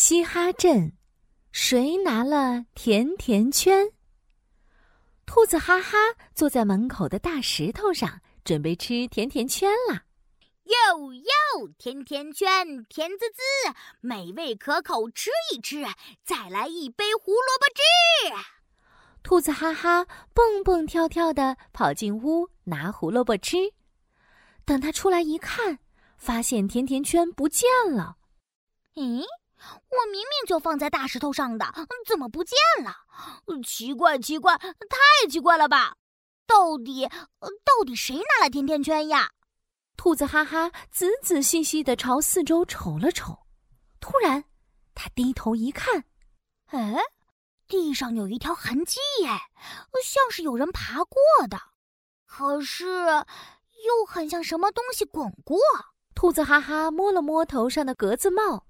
嘻哈镇，谁拿了甜甜圈？兔子哈哈坐在门口的大石头上，准备吃甜甜圈啦！哟哟，甜甜圈，甜滋滋，美味可口，吃一吃。再来一杯胡萝卜汁。兔子哈哈蹦蹦跳跳的跑进屋拿胡萝卜吃，等他出来一看，发现甜甜圈不见了。咦？我明明就放在大石头上的，怎么不见了？奇怪，奇怪，太奇怪了吧！到底，到底谁拿了甜甜圈呀？兔子哈哈仔仔细细的朝四周瞅了瞅，突然，他低头一看，哎，地上有一条痕迹耶，像是有人爬过的，可是又很像什么东西滚过。兔子哈哈摸了摸头上的格子帽。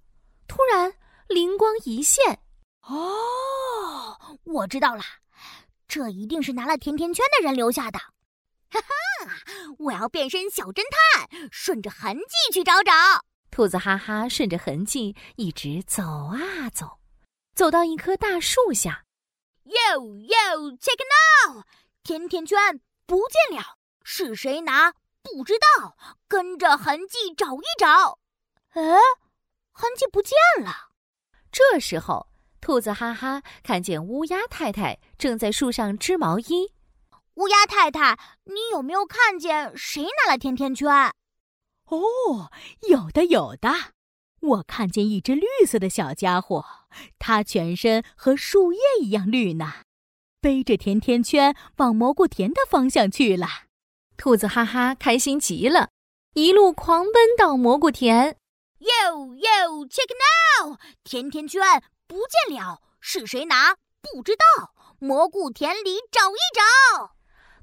突然灵光一现，哦，我知道了，这一定是拿了甜甜圈的人留下的。哈哈，我要变身小侦探，顺着痕迹去找找。兔子哈哈顺着痕迹一直走啊走，走到一棵大树下。哟哟，check now，甜甜圈不见了，是谁拿？不知道，跟着痕迹找一找。哎。痕迹不见了。这时候，兔子哈哈看见乌鸦太太正在树上织毛衣。乌鸦太太，你有没有看见谁拿了甜甜圈？哦，有的，有的。我看见一只绿色的小家伙，它全身和树叶一样绿呢，背着甜甜圈往蘑菇田的方向去了。兔子哈哈开心极了，一路狂奔到蘑菇田。哟哟，check now！甜甜圈不见了，是谁拿？不知道。蘑菇田里找一找。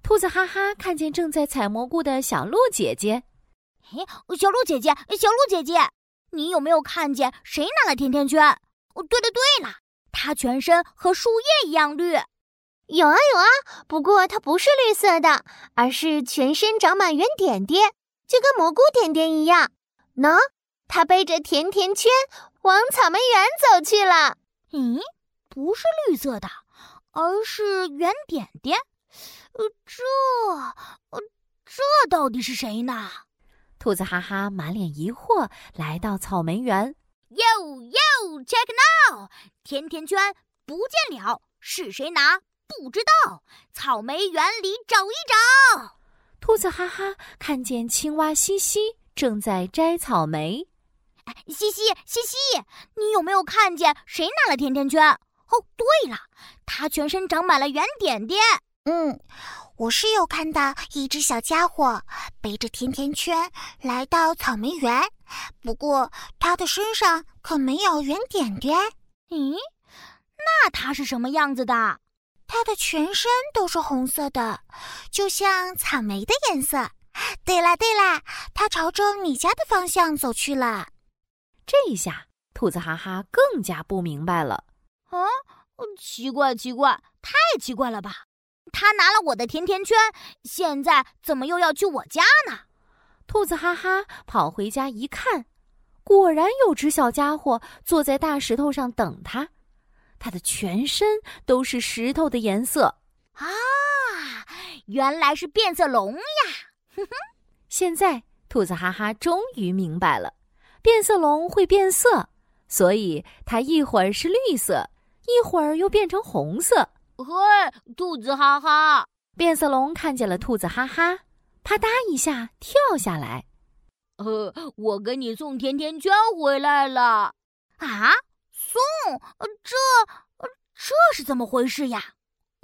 兔子哈哈看见正在采蘑菇的小鹿姐姐。哎，小鹿姐姐，小鹿姐姐，你有没有看见谁拿了甜甜圈？哦，对了对了，它全身和树叶一样绿。有啊有啊，不过它不是绿色的，而是全身长满圆点点，就跟蘑菇点点一样。喏。他背着甜甜圈往草莓园走去了。咦，不是绿色的，而是圆点点。呃，这，呃，这到底是谁呢？兔子哈哈满脸疑惑来到草莓园。哟哟，check now！甜甜圈不见了，是谁拿？不知道。草莓园里找一找。兔子哈哈看见青蛙西西正在摘草莓。西西，西西，你有没有看见谁拿了甜甜圈？哦，对了，它全身长满了圆点点。嗯，我是有看到一只小家伙背着甜甜圈来到草莓园，不过它的身上可没有圆点点。咦，那它是什么样子的？它的全身都是红色的，就像草莓的颜色。对啦对啦，它朝着你家的方向走去了。这一下，兔子哈哈更加不明白了。啊，奇怪，奇怪，太奇怪了吧！他拿了我的甜甜圈，现在怎么又要去我家呢？兔子哈哈跑回家一看，果然有只小家伙坐在大石头上等他，他的全身都是石头的颜色。啊，原来是变色龙呀！哼哼，现在兔子哈哈终于明白了。变色龙会变色，所以它一会儿是绿色，一会儿又变成红色。嘿，兔子哈哈！变色龙看见了兔子哈哈，啪嗒一下跳下来。呃，我给你送甜甜圈回来了。啊，送？这这是怎么回事呀？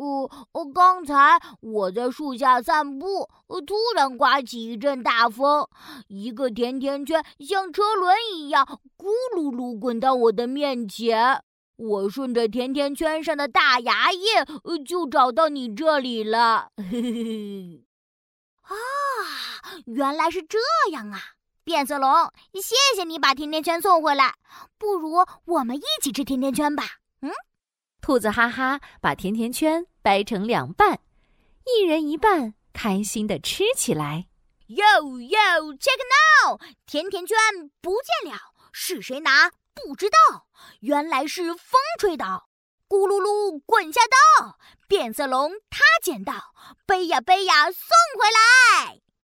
呃，刚才我在树下散步，突然刮起一阵大风，一个甜甜圈像车轮一样咕噜噜滚到我的面前。我顺着甜甜圈上的大牙印，就找到你这里了。啊，原来是这样啊！变色龙，谢谢你把甜甜圈送回来。不如我们一起吃甜甜圈吧？嗯。兔子哈哈把甜甜圈掰成两半，一人一半，开心的吃起来。哟哟，check now！甜甜圈不见了，是谁拿？不知道，原来是风吹倒，咕噜噜滚下道。变色龙他捡到，背呀背呀送回来。